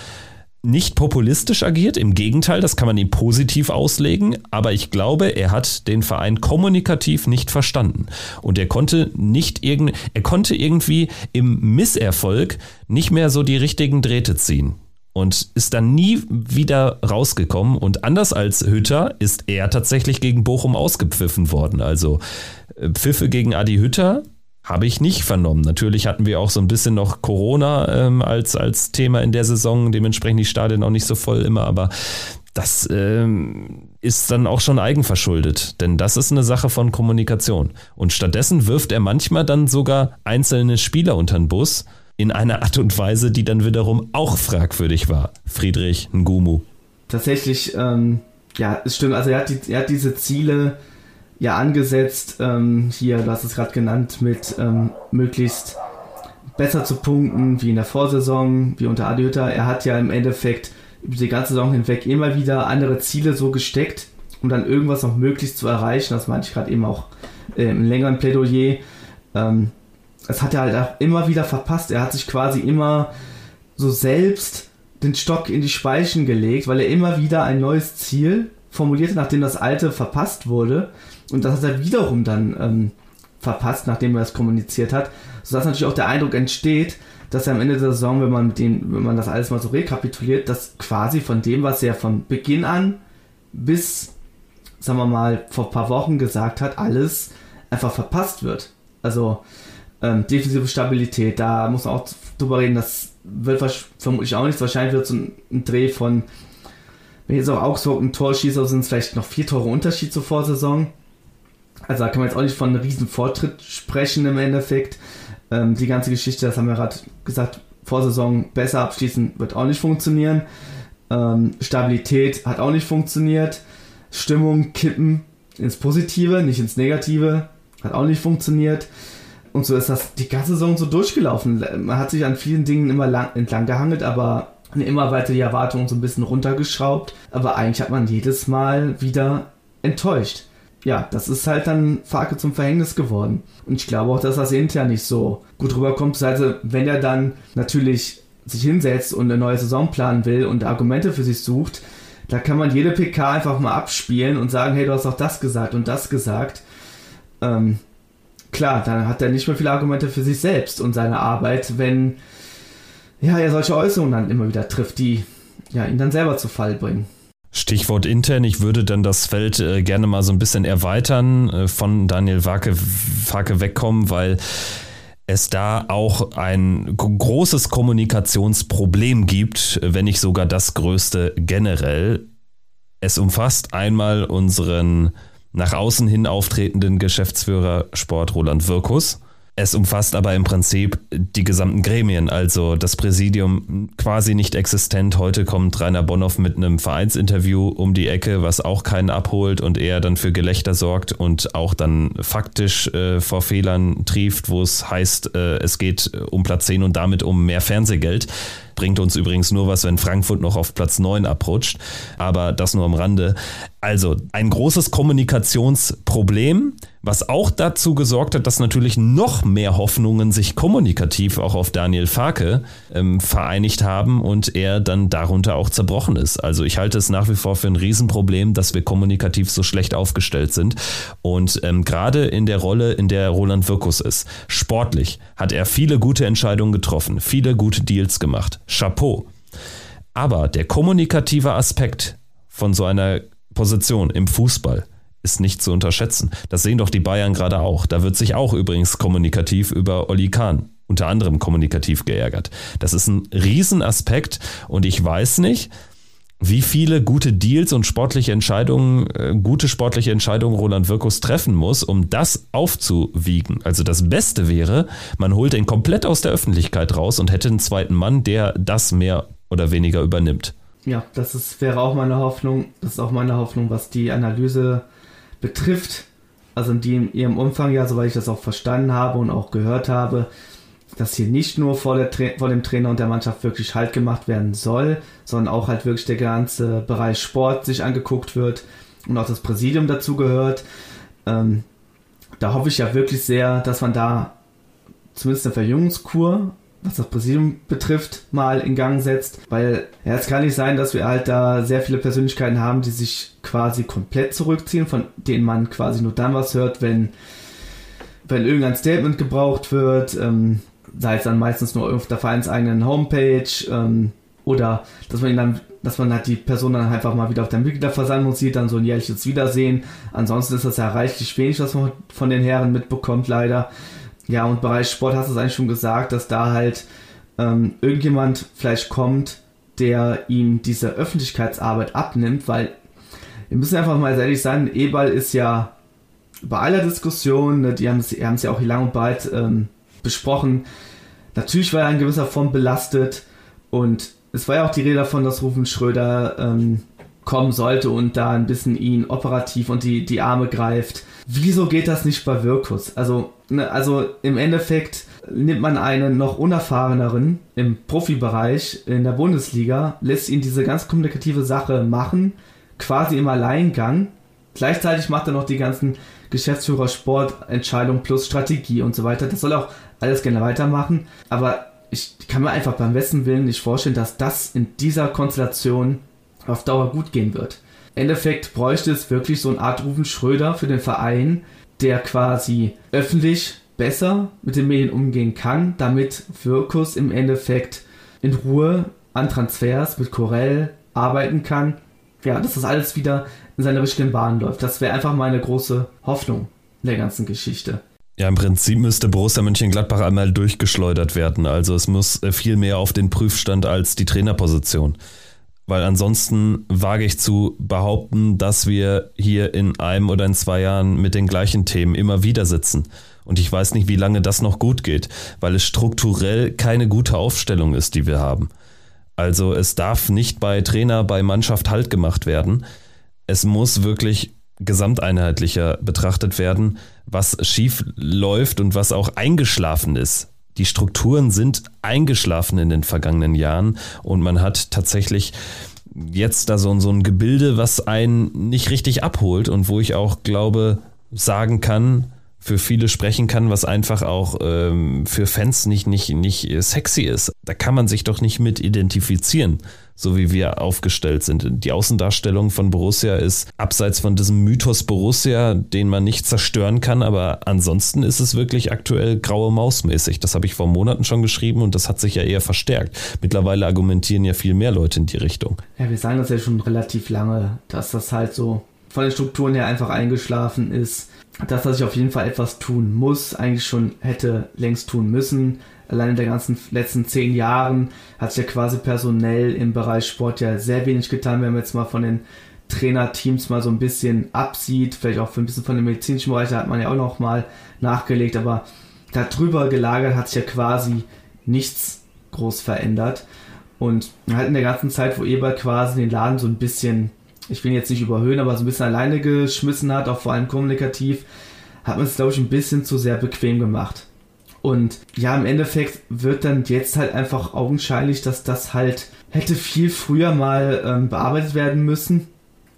nicht populistisch agiert, im Gegenteil, das kann man ihm positiv auslegen, aber ich glaube, er hat den Verein kommunikativ nicht verstanden. Und er konnte nicht irgend, er konnte irgendwie im Misserfolg nicht mehr so die richtigen Drähte ziehen und ist dann nie wieder rausgekommen. Und anders als Hütter ist er tatsächlich gegen Bochum ausgepfiffen worden, also äh, Pfiffe gegen Adi Hütter habe ich nicht vernommen. Natürlich hatten wir auch so ein bisschen noch Corona ähm, als, als Thema in der Saison, dementsprechend die Stadien auch nicht so voll immer, aber das ähm, ist dann auch schon eigenverschuldet, denn das ist eine Sache von Kommunikation. Und stattdessen wirft er manchmal dann sogar einzelne Spieler unter den Bus in einer Art und Weise, die dann wiederum auch fragwürdig war. Friedrich Ngumu. Tatsächlich, ähm, ja, es stimmt. Also er hat, die, er hat diese Ziele ja angesetzt, ähm, hier, du hast es gerade genannt, mit ähm, möglichst besser zu punkten, wie in der Vorsaison, wie unter Adiota. Er hat ja im Endeffekt über die ganze Saison hinweg immer wieder andere Ziele so gesteckt, um dann irgendwas noch möglichst zu erreichen. Das meinte ich gerade eben auch äh, im längeren Plädoyer. Ähm, das hat er halt auch immer wieder verpasst. Er hat sich quasi immer so selbst den Stock in die Speichen gelegt, weil er immer wieder ein neues Ziel formulierte, nachdem das alte verpasst wurde. Und das hat er wiederum dann ähm, verpasst, nachdem er das kommuniziert hat. Sodass natürlich auch der Eindruck entsteht, dass er am Ende der Saison, wenn man, den, wenn man das alles mal so rekapituliert, dass quasi von dem, was er von Beginn an bis, sagen wir mal, vor ein paar Wochen gesagt hat, alles einfach verpasst wird. Also Ähm, defensive Stabilität, da muss man auch drüber reden, das wird vermutlich auch nichts. Wahrscheinlich wird es ein, ein Dreh von, wenn jetzt auch Augsburg ein Tor schießt, sind es vielleicht noch vier Tore Unterschied zur Vorsaison. Also da kann man jetzt auch nicht von einem riesen Fortschritt sprechen im Endeffekt. Ähm, die ganze Geschichte, das haben wir gerade gesagt, Vorsaison besser abschließen wird auch nicht funktionieren. Ähm, Stabilität hat auch nicht funktioniert. Stimmung kippen ins Positive, nicht ins Negative, hat auch nicht funktioniert. Und so ist das die ganze Saison so durchgelaufen. Man hat sich an vielen Dingen immer lang, entlang gehangelt, aber immer weiter die Erwartungen so ein bisschen runtergeschraubt. Aber eigentlich hat man jedes Mal wieder enttäuscht. Ja, das ist halt dann Farke zum Verhängnis geworden. Und ich glaube auch, dass das intern nicht so gut rüberkommt. Also, wenn er dann natürlich sich hinsetzt und eine neue Saison planen will und Argumente für sich sucht, da kann man jede PK einfach mal abspielen und sagen, hey, du hast auch das gesagt und das gesagt. Ähm, klar, dann hat er nicht mehr viele Argumente für sich selbst und seine Arbeit, wenn ja, er solche Äußerungen dann immer wieder trifft, die ja, ihn dann selber zu Fall bringen. Stichwort intern, ich würde dann das Feld äh, gerne mal so ein bisschen erweitern, äh, von Daniel Wake, Wake wegkommen, weil es da auch ein großes Kommunikationsproblem gibt, wenn nicht sogar das größte generell. Es umfasst einmal unseren nach außen hin auftretenden Geschäftsführer Sport Roland Wirkus. Es umfasst aber im Prinzip die gesamten Gremien, also das Präsidium quasi nicht existent. Heute kommt Rainer Bonhoff mit einem Vereinsinterview um die Ecke, was auch keinen abholt und eher dann für Gelächter sorgt und auch dann faktisch äh, vor Fehlern trieft, wo es heißt, äh, es geht um Platz 10 und damit um mehr Fernsehgeld. Bringt uns übrigens nur was, wenn Frankfurt noch auf Platz 9 abrutscht. Aber das nur am Rande. Also ein großes Kommunikationsproblem, was auch dazu gesorgt hat, dass natürlich noch mehr Hoffnungen sich kommunikativ auch auf Daniel Farke ähm, vereinigt haben und er dann darunter auch zerbrochen ist. Also ich halte es nach wie vor für ein Riesenproblem, dass wir kommunikativ so schlecht aufgestellt sind. Und ähm, gerade in der Rolle, in der Roland Wirkus ist, sportlich hat er viele gute Entscheidungen getroffen, viele gute Deals gemacht. Chapeau. Aber der kommunikative Aspekt von so einer Position im Fußball ist nicht zu unterschätzen. Das sehen doch die Bayern gerade auch. Da wird sich auch übrigens kommunikativ über Oli Kahn unter anderem kommunikativ geärgert. Das ist ein Riesenaspekt und ich weiß nicht, wie viele gute Deals und sportliche Entscheidungen, äh, gute sportliche Entscheidungen Roland Wirkus treffen muss, um das aufzuwiegen. Also das Beste wäre, man holt ihn komplett aus der Öffentlichkeit raus und hätte einen zweiten Mann, der das mehr oder weniger übernimmt. Ja, das ist, wäre auch meine Hoffnung. Das ist auch meine Hoffnung, was die Analyse betrifft. Also in, die, in ihrem Umfang ja, soweit ich das auch verstanden habe und auch gehört habe, dass hier nicht nur vor, der, vor dem Trainer und der Mannschaft wirklich Halt gemacht werden soll, sondern auch halt wirklich der ganze Bereich Sport sich angeguckt wird und auch das Präsidium dazu gehört. Ähm, da hoffe ich ja wirklich sehr, dass man da zumindest eine Verjüngungskur was das Präsidium betrifft, mal in Gang setzt. Weil ja, es kann nicht sein, dass wir halt da sehr viele Persönlichkeiten haben, die sich quasi komplett zurückziehen, von denen man quasi nur dann was hört, wenn, wenn irgendein Statement gebraucht wird, ähm, sei es dann meistens nur auf der vereinseigenen Homepage ähm, oder dass man ihn dann dass man halt die Person dann einfach mal wieder auf der Mitgliederversammlung sieht, dann so ein jährliches Wiedersehen. Ansonsten ist das ja reichlich wenig, was man von den Herren mitbekommt, leider. Ja, und Bereich Sport hast du es eigentlich schon gesagt, dass da halt ähm, irgendjemand vielleicht kommt, der ihm diese Öffentlichkeitsarbeit abnimmt, weil wir müssen einfach mal ehrlich sein, Ebal ist ja bei aller Diskussion, ne, die haben es ja auch hier lang und breit ähm, besprochen, natürlich war er in gewisser Form belastet und es war ja auch die Rede davon, dass Rufen Schröder ähm, kommen sollte und da ein bisschen ihn operativ und die, die Arme greift. Wieso geht das nicht bei Wirkus? Also, ne, also im Endeffekt nimmt man einen noch unerfahreneren im Profibereich in der Bundesliga, lässt ihn diese ganz kommunikative Sache machen, quasi im Alleingang. Gleichzeitig macht er noch die ganzen Geschäftsführer Sportentscheidungen plus Strategie und so weiter. Das soll auch alles gerne weitermachen. Aber ich kann mir einfach beim besten Willen nicht vorstellen, dass das in dieser Konstellation auf Dauer gut gehen wird. Endeffekt bräuchte es wirklich so eine Art Rufen Schröder für den Verein, der quasi öffentlich besser mit den Medien umgehen kann, damit Wirkus im Endeffekt in Ruhe an Transfers mit Corell arbeiten kann. Ja, dass das alles wieder in seine richtigen Bahn läuft. Das wäre einfach meine große Hoffnung in der ganzen Geschichte. Ja, im Prinzip müsste Borussia Mönchengladbach einmal durchgeschleudert werden. Also es muss äh, viel mehr auf den Prüfstand als die Trainerposition. Weil ansonsten wage ich zu behaupten, dass wir hier in einem oder in zwei Jahren mit den gleichen Themen immer wieder sitzen. Und ich weiß nicht, wie lange das noch gut geht, weil es strukturell keine gute Aufstellung ist, die wir haben. Also es darf nicht bei Trainer, bei Mannschaft Halt gemacht werden. Es muss wirklich gesamteinheitlicher betrachtet werden, was schief läuft und was auch eingeschlafen ist. Die Strukturen sind eingeschlafen in den vergangenen Jahren und man hat tatsächlich jetzt da so, so ein Gebilde, was einen nicht richtig abholt und wo ich auch glaube, sagen kann, für viele sprechen kann, was einfach auch ähm, für Fans nicht, nicht, nicht sexy ist. Da kann man sich doch nicht mit identifizieren, so wie wir aufgestellt sind. Die Außendarstellung von Borussia ist abseits von diesem Mythos Borussia, den man nicht zerstören kann, aber ansonsten ist es wirklich aktuell graue Mausmäßig. Das habe ich vor Monaten schon geschrieben und das hat sich ja eher verstärkt. Mittlerweile argumentieren ja viel mehr Leute in die Richtung. Ja, wir sagen das ja schon relativ lange, dass das halt so von den Strukturen her einfach eingeschlafen ist dass er sich auf jeden Fall etwas tun muss, eigentlich schon hätte längst tun müssen. Allein in den ganzen letzten zehn Jahren hat sich ja quasi personell im Bereich Sport ja sehr wenig getan, wenn man jetzt mal von den Trainerteams mal so ein bisschen absieht, vielleicht auch für ein bisschen von dem medizinischen Bereich, da hat man ja auch noch mal nachgelegt, aber darüber gelagert hat sich ja quasi nichts groß verändert. Und halt in der ganzen Zeit, wo Eber quasi den Laden so ein bisschen ich will jetzt nicht überhöhen, aber so ein bisschen alleine geschmissen hat, auch vor allem kommunikativ, hat man es, glaube ich, ein bisschen zu sehr bequem gemacht. Und ja, im Endeffekt wird dann jetzt halt einfach augenscheinlich, dass das halt hätte viel früher mal ähm, bearbeitet werden müssen.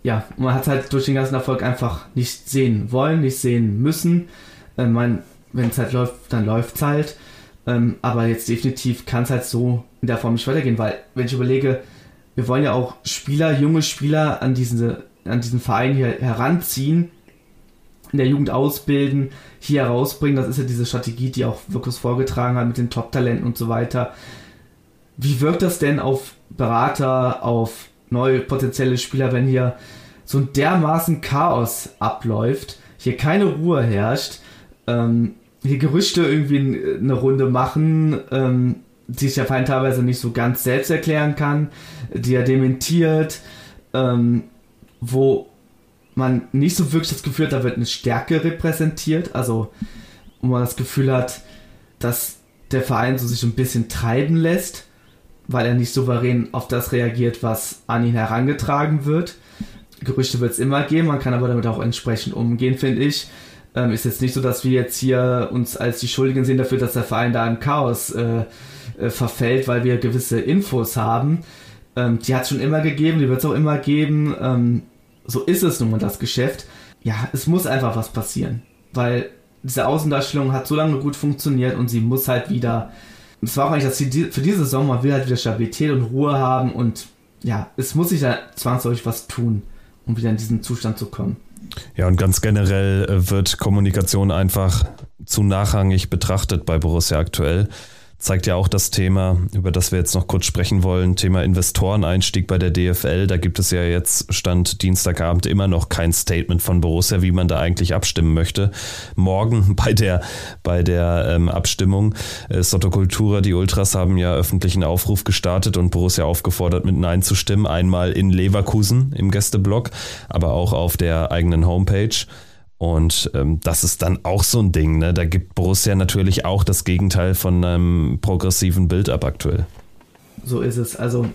Ja, man hat halt durch den ganzen Erfolg einfach nicht sehen wollen, nicht sehen müssen. Ähm, man, wenn es halt läuft, dann läuft es halt. Ähm, aber jetzt definitiv kann es halt so in der Form nicht weitergehen, weil wenn ich überlege, wir wollen ja auch Spieler, junge Spieler an, diese, an diesen Verein hier heranziehen, in der Jugend ausbilden, hier herausbringen. Das ist ja diese Strategie, die auch Wirkus vorgetragen hat mit den Top-Talenten und so weiter. Wie wirkt das denn auf Berater, auf neue potenzielle Spieler, wenn hier so ein dermaßen Chaos abläuft, hier keine Ruhe herrscht, ähm, hier Gerüchte irgendwie eine Runde machen, ähm, die sich der Feind teilweise nicht so ganz selbst erklären kann, die er dementiert, ähm, wo man nicht so wirklich das Gefühl hat, da wird eine Stärke repräsentiert, also wo man das Gefühl hat, dass der Verein so sich ein bisschen treiben lässt, weil er nicht souverän auf das reagiert, was an ihn herangetragen wird. Gerüchte wird es immer geben, man kann aber damit auch entsprechend umgehen, finde ich. Ähm, ist jetzt nicht so, dass wir jetzt hier uns als die Schuldigen sehen dafür, dass der Verein da im Chaos äh, äh, verfällt, weil wir gewisse Infos haben. Ähm, die hat es schon immer gegeben, die wird es auch immer geben. Ähm, so ist es nun mal das Geschäft. Ja, es muss einfach was passieren, weil diese Außendarstellung hat so lange gut funktioniert und sie muss halt wieder. Es war auch eigentlich, dass sie für diese Saison mal wieder, wieder Stabilität und Ruhe haben und ja, es muss sich da zwangsläufig was tun, um wieder in diesen Zustand zu kommen. Ja, und ganz generell äh, wird Kommunikation einfach zu nachrangig betrachtet bei Borussia aktuell zeigt ja auch das Thema, über das wir jetzt noch kurz sprechen wollen, Thema Investoreneinstieg bei der DFL. Da gibt es ja jetzt Stand Dienstagabend immer noch kein Statement von Borussia, wie man da eigentlich abstimmen möchte. Morgen bei der, bei der ähm, Abstimmung äh, Sotto Cultura, die Ultras haben ja öffentlichen Aufruf gestartet und Borussia aufgefordert, mit Nein zu stimmen. Einmal in Leverkusen im Gästeblock, aber auch auf der eigenen Homepage. Und ähm, das ist dann auch so ein Ding. Ne? Da gibt Borussia natürlich auch das Gegenteil von einem progressiven Bild ab aktuell. So ist es. Also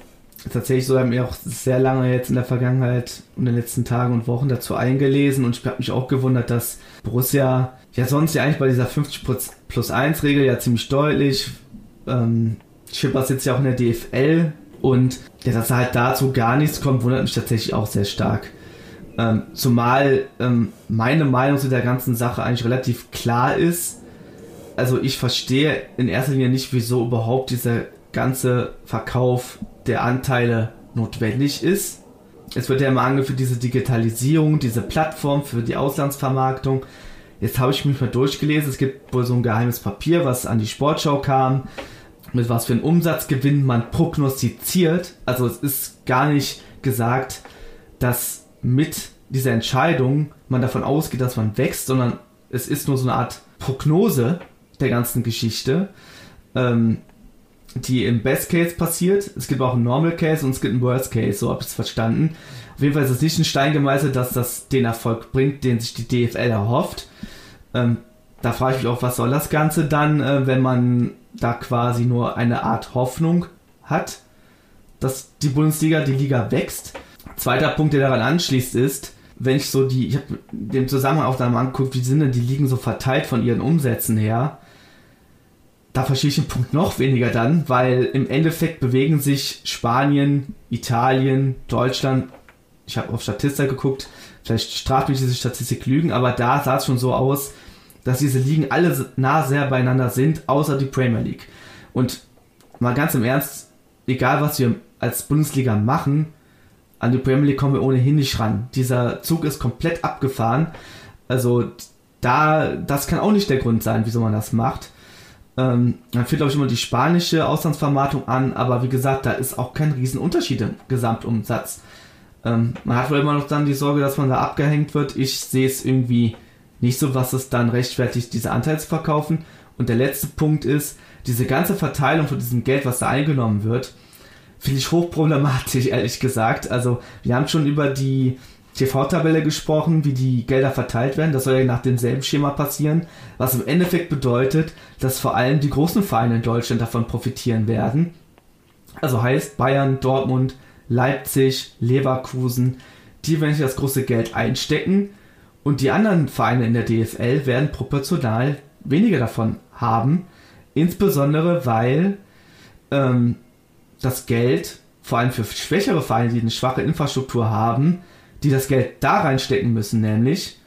tatsächlich so haben wir auch sehr lange jetzt in der Vergangenheit und in den letzten Tagen und Wochen dazu eingelesen und ich habe mich auch gewundert, dass Borussia ja sonst ja eigentlich bei dieser 50 plus 1 Regel ja ziemlich deutlich. Ähm, Schippers sitzt ja auch in der DFL und ja, dass halt dazu gar nichts kommt, wundert mich tatsächlich auch sehr stark. Ähm, zumal ähm, meine Meinung zu der ganzen Sache eigentlich relativ klar ist. Also ich verstehe in erster Linie nicht, wieso überhaupt dieser ganze Verkauf der Anteile notwendig ist. Es wird ja immer angeführt, diese Digitalisierung, diese Plattform für die Auslandsvermarktung. Jetzt habe ich mich mal durchgelesen. Es gibt wohl so ein geheimes Papier, was an die Sportschau kam, mit was für einem Umsatzgewinn man prognostiziert. Also es ist gar nicht gesagt, dass mit dieser Entscheidung man davon ausgeht, dass man wächst, sondern es ist nur so eine Art Prognose der ganzen Geschichte, ähm, die im Best Case passiert. Es gibt auch einen Normal Case und es gibt einen Worst Case, so habe ich es verstanden. Auf jeden Fall ist es nicht ein Stein gemeißelt, dass das den Erfolg bringt, den sich die DFL erhofft. Ähm, da frage ich mich auch, was soll das Ganze dann, äh, wenn man da quasi nur eine Art Hoffnung hat, dass die Bundesliga, die Liga wächst. Zweiter Punkt, der daran anschließt, ist, wenn ich so die, ich habe den Zusammenhang auch dann mal angeguckt, wie sind denn die Ligen so verteilt von ihren Umsätzen her? Da verstehe ich den Punkt noch weniger dann, weil im Endeffekt bewegen sich Spanien, Italien, Deutschland, ich habe auf Statistik geguckt, vielleicht straft mich diese Statistik lügen, aber da sah es schon so aus, dass diese Ligen alle nah sehr beieinander sind, außer die Premier League. Und mal ganz im Ernst, egal was wir als Bundesliga machen, an die Premier League kommen wir ohnehin nicht ran. Dieser Zug ist komplett abgefahren. Also da, das kann auch nicht der Grund sein, wieso man das macht. Ähm, man führt, glaube ich, immer die spanische Auslandsvermarktung an, aber wie gesagt, da ist auch kein Riesenunterschied im Gesamtumsatz. Ähm, man hat wohl immer noch dann die Sorge, dass man da abgehängt wird. Ich sehe es irgendwie nicht so, was es dann rechtfertigt, diese Anteile zu verkaufen. Und der letzte Punkt ist, diese ganze Verteilung von diesem Geld, was da eingenommen wird, finde ich hochproblematisch, ehrlich gesagt. Also, wir haben schon über die TV-Tabelle gesprochen, wie die Gelder verteilt werden. Das soll ja nach demselben Schema passieren, was im Endeffekt bedeutet, dass vor allem die großen Vereine in Deutschland davon profitieren werden. Also heißt Bayern, Dortmund, Leipzig, Leverkusen, die werden sich das große Geld einstecken und die anderen Vereine in der DFL werden proportional weniger davon haben, insbesondere weil ähm, das Geld, vor allem für schwächere Vereine, die eine schwache Infrastruktur haben, die das Geld da reinstecken müssen, nämlich,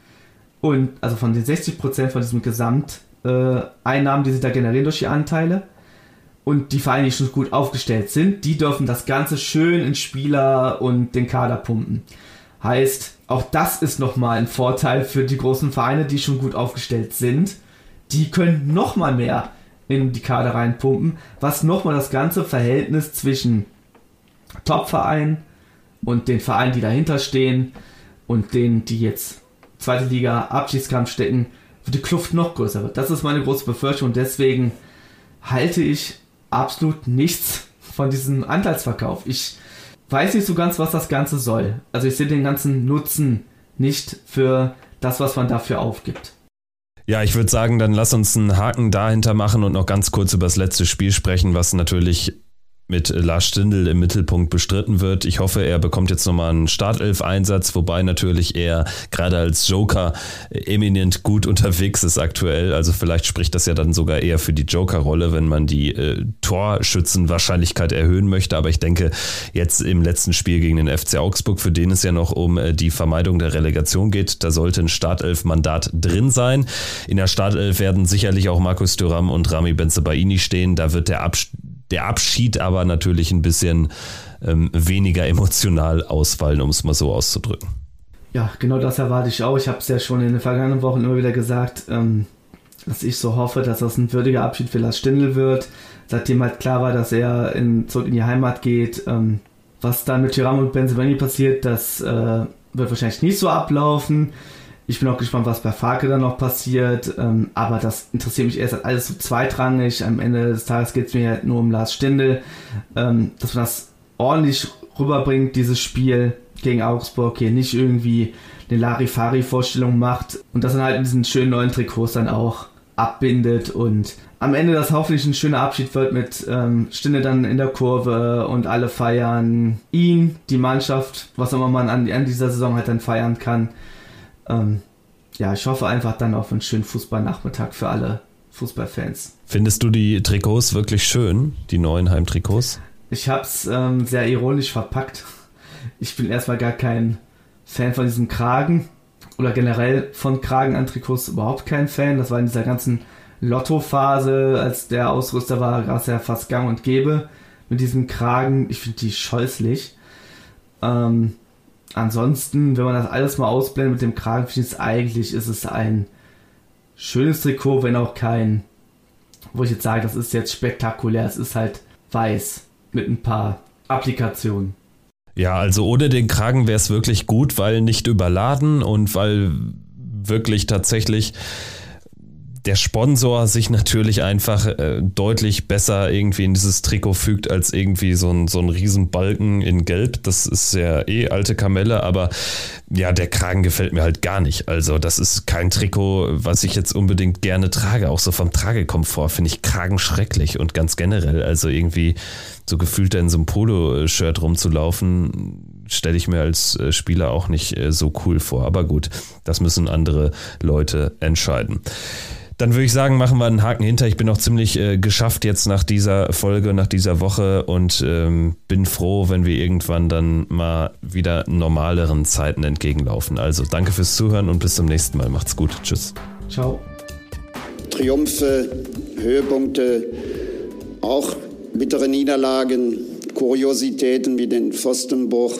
und also von den 60% von diesem Gesamteinnahmen, die sie da generieren durch die Anteile, und die Vereine, die schon gut aufgestellt sind, die dürfen das Ganze schön in Spieler und den Kader pumpen. Heißt, auch das ist nochmal ein Vorteil für die großen Vereine, die schon gut aufgestellt sind. Die können nochmal mehr in die Kader reinpumpen, was nochmal das ganze Verhältnis zwischen Top-Verein und den Vereinen, die dahinter stehen und denen, die jetzt zweite Liga Abschiedskampf stecken, die Kluft noch größer wird. Das ist meine große Befürchtung deswegen halte ich absolut nichts von diesem Anteilsverkauf. Ich weiß nicht so ganz, was das Ganze soll. Also ich sehe den ganzen Nutzen nicht für das, was man dafür aufgibt. Ja, ich würde sagen, dann lass uns einen Haken dahinter machen und noch ganz kurz über das letzte Spiel sprechen, was natürlich mit Lars Stindl im Mittelpunkt bestritten wird. Ich hoffe, er bekommt jetzt nochmal einen Startelf-Einsatz, wobei natürlich er gerade als Joker eminent gut unterwegs ist aktuell. Also vielleicht spricht das ja dann sogar eher für die Joker-Rolle, wenn man die äh, Torschützenwahrscheinlichkeit erhöhen möchte. Aber ich denke, jetzt im letzten Spiel gegen den FC Augsburg, für den es ja noch um äh, die Vermeidung der Relegation geht, da sollte ein Startelf-Mandat drin sein. In der Startelf werden sicherlich auch Markus Thuram und Rami Benzebaini stehen. Da wird der Abstand der Abschied aber natürlich ein bisschen ähm, weniger emotional ausfallen, um es mal so auszudrücken. Ja, genau das erwarte ich auch. Ich habe es ja schon in den vergangenen Wochen immer wieder gesagt, ähm, dass ich so hoffe, dass das ein würdiger Abschied für Lars Stindl wird. Seitdem halt klar war, dass er in, zurück in die Heimat geht. Ähm, was dann mit Tiram und Benzemani passiert, das äh, wird wahrscheinlich nicht so ablaufen. Ich bin auch gespannt, was bei Farke dann noch passiert. Ähm, aber das interessiert mich erst alles so zweitrangig. Am Ende des Tages geht es mir halt nur um Lars Stindl. Ähm, dass man das ordentlich rüberbringt, dieses Spiel gegen Augsburg. Hier nicht irgendwie eine Larifari-Vorstellung macht. Und das dann halt in diesen schönen neuen Trikots dann auch abbindet. Und am Ende das hoffentlich ein schöner Abschied wird mit ähm, Stinde dann in der Kurve und alle feiern ihn, die Mannschaft, was auch immer man an, an dieser Saison halt dann feiern kann. Ähm, ja, ich hoffe einfach dann auf einen schönen Fußballnachmittag für alle Fußballfans. Findest du die Trikots wirklich schön, die neuen Heimtrikots? Ich habe es ähm, sehr ironisch verpackt. Ich bin erstmal gar kein Fan von diesem Kragen oder generell von Kragen an Trikots überhaupt kein Fan. Das war in dieser ganzen Lotto-Phase, als der Ausrüster war, gab es ja fast gang und gäbe mit diesem Kragen. Ich finde die scheußlich. Ähm, ansonsten, wenn man das alles mal ausblendet mit dem Kragen, finde ich eigentlich, ist es ein schönes Trikot, wenn auch kein, wo ich jetzt sage, das ist jetzt spektakulär. Es ist halt weiß mit ein paar Applikationen. Ja, also ohne den Kragen wäre es wirklich gut, weil nicht überladen und weil wirklich tatsächlich der Sponsor sich natürlich einfach äh, deutlich besser irgendwie in dieses Trikot fügt als irgendwie so ein, so ein Riesenbalken in Gelb. Das ist ja eh alte Kamelle, aber ja, der Kragen gefällt mir halt gar nicht. Also das ist kein Trikot, was ich jetzt unbedingt gerne trage. Auch so vom Tragekomfort finde ich Kragen schrecklich und ganz generell. Also irgendwie so gefühlt in so einem Polo-Shirt rumzulaufen, stelle ich mir als äh, Spieler auch nicht äh, so cool vor. Aber gut, das müssen andere Leute entscheiden. Dann würde ich sagen, machen wir einen Haken hinter. Ich bin auch ziemlich äh, geschafft jetzt nach dieser Folge, nach dieser Woche und ähm, bin froh, wenn wir irgendwann dann mal wieder normaleren Zeiten entgegenlaufen. Also danke fürs Zuhören und bis zum nächsten Mal. Macht's gut. Tschüss. Ciao. Triumphe, Höhepunkte, auch bittere Niederlagen, Kuriositäten wie den Pfostenbruch.